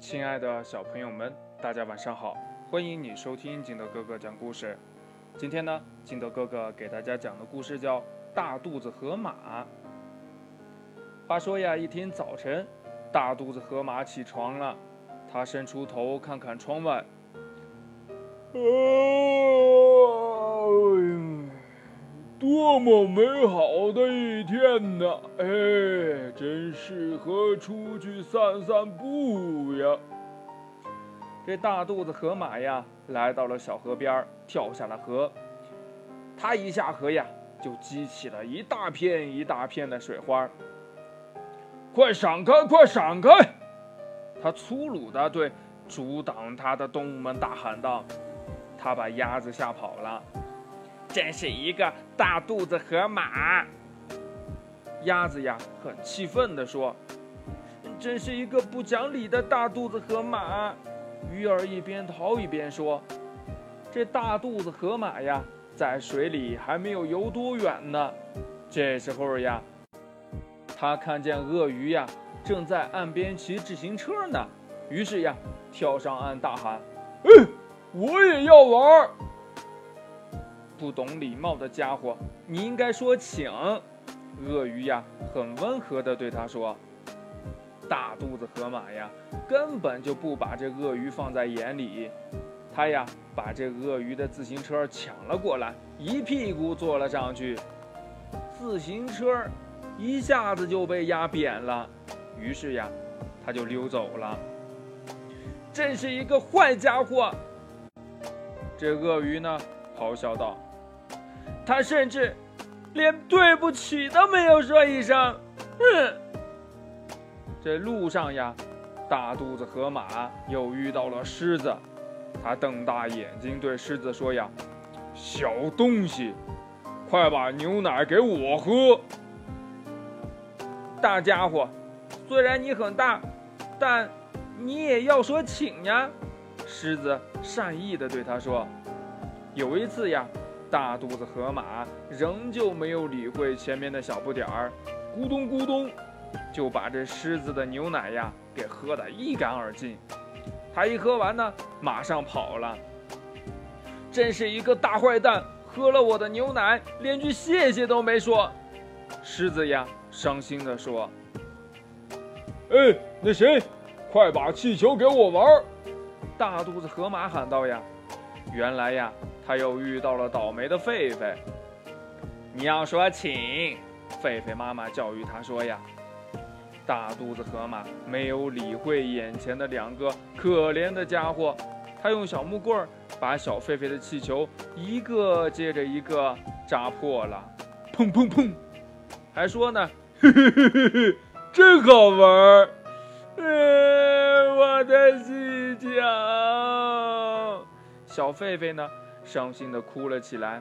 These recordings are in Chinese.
亲爱的小朋友们，大家晚上好！欢迎你收听金德哥哥讲故事。今天呢，金德哥哥给大家讲的故事叫《大肚子河马》。话说呀，一天早晨，大肚子河马起床了，他伸出头看看窗外，多么美好的一天呐！哎，真适合出去散散步呀。这大肚子河马呀，来到了小河边，跳下了河。它一下河呀，就激起了一大片一大片的水花。快闪开！快闪开！它粗鲁地对阻挡它的动物们大喊道：“它把鸭子吓跑了。”真是一个大肚子河马！鸭子呀，很气愤地说：“真是一个不讲理的大肚子河马！”鱼儿一边逃一边说：“这大肚子河马呀，在水里还没有游多远呢。”这时候呀，他看见鳄鱼呀正在岸边骑自行车呢，于是呀，跳上岸大喊：“哎，我也要玩！”不懂礼貌的家伙，你应该说请。鳄鱼呀，很温和地对他说：“大肚子河马呀，根本就不把这鳄鱼放在眼里。他呀，把这鳄鱼的自行车抢了过来，一屁股坐了上去。自行车一下子就被压扁了。于是呀，他就溜走了。真是一个坏家伙！这鳄鱼呢，咆哮道。他甚至连对不起都没有说一声，哼！这路上呀，大肚子河马又遇到了狮子，他瞪大眼睛对狮子说：“呀，小东西，快把牛奶给我喝！”大家伙，虽然你很大，但你也要说请呀。”狮子善意的对他说：“有一次呀。”大肚子河马仍旧没有理会前面的小不点儿，咕咚咕咚，就把这狮子的牛奶呀给喝得一干二净。他一喝完呢，马上跑了。真是一个大坏蛋，喝了我的牛奶，连句谢谢都没说。狮子呀，伤心地说：“哎，那谁，快把气球给我玩！”大肚子河马喊道：“呀，原来呀。”他又遇到了倒霉的狒狒。你要说请，狒狒妈妈教育他说呀。大肚子河马没有理会眼前的两个可怜的家伙，他用小木棍把小狒狒的气球一个接着一个扎破了，砰砰砰，还说呢，嘿嘿嘿嘿嘿，真好玩儿，嗯，我的气球。小狒狒呢？伤心的哭了起来。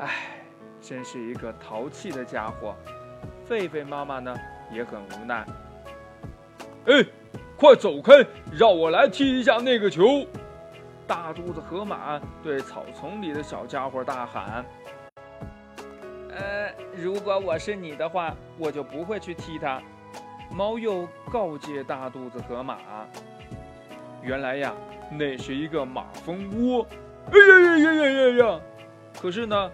唉，真是一个淘气的家伙。狒狒妈妈呢也很无奈。哎，快走开，让我来踢一下那个球！大肚子河马对草丛里的小家伙大喊。呃，如果我是你的话，我就不会去踢它。猫又告诫大肚子河马。原来呀，那是一个马蜂窝。哎呀呀呀呀呀呀！可是呢，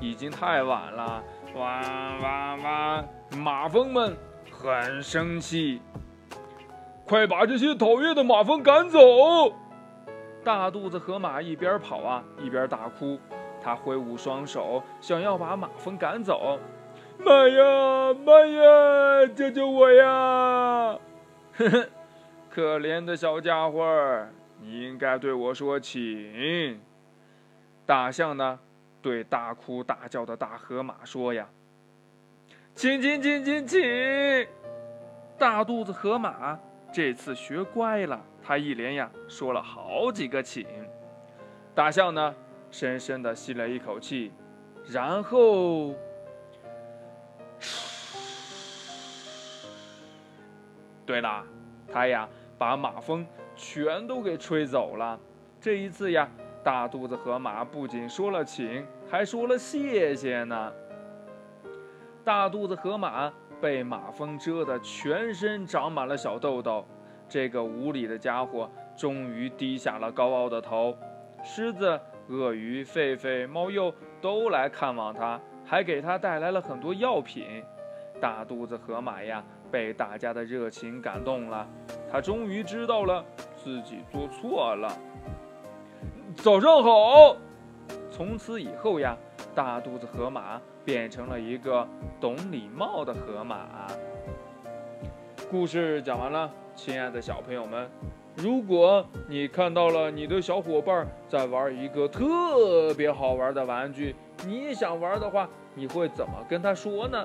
已经太晚了。哇哇哇！马蜂们很生气，快把这些讨厌的马蜂赶走！大肚子河马一边跑啊，一边大哭。他挥舞双手，想要把马蜂赶走。妈呀妈呀！救救我呀！呵呵，可怜的小家伙儿。你应该对我说请。大象呢，对大哭大叫的大河马说呀：“请请请请请！”大肚子河马这次学乖了，他一连呀说了好几个请。大象呢，深深的吸了一口气，然后，对了，他呀把马蜂。全都给吹走了。这一次呀，大肚子河马不仅说了请，还说了谢谢呢。大肚子河马被马蜂蛰得全身长满了小痘痘，这个无理的家伙终于低下了高傲的头。狮子、鳄鱼、狒狒、猫鼬都来看望他，还给他带来了很多药品。大肚子河马呀，被大家的热情感动了，他终于知道了自己做错了。早上好。从此以后呀，大肚子河马变成了一个懂礼貌的河马。故事讲完了，亲爱的小朋友们，如果你看到了你的小伙伴在玩一个特别好玩的玩具，你也想玩的话，你会怎么跟他说呢？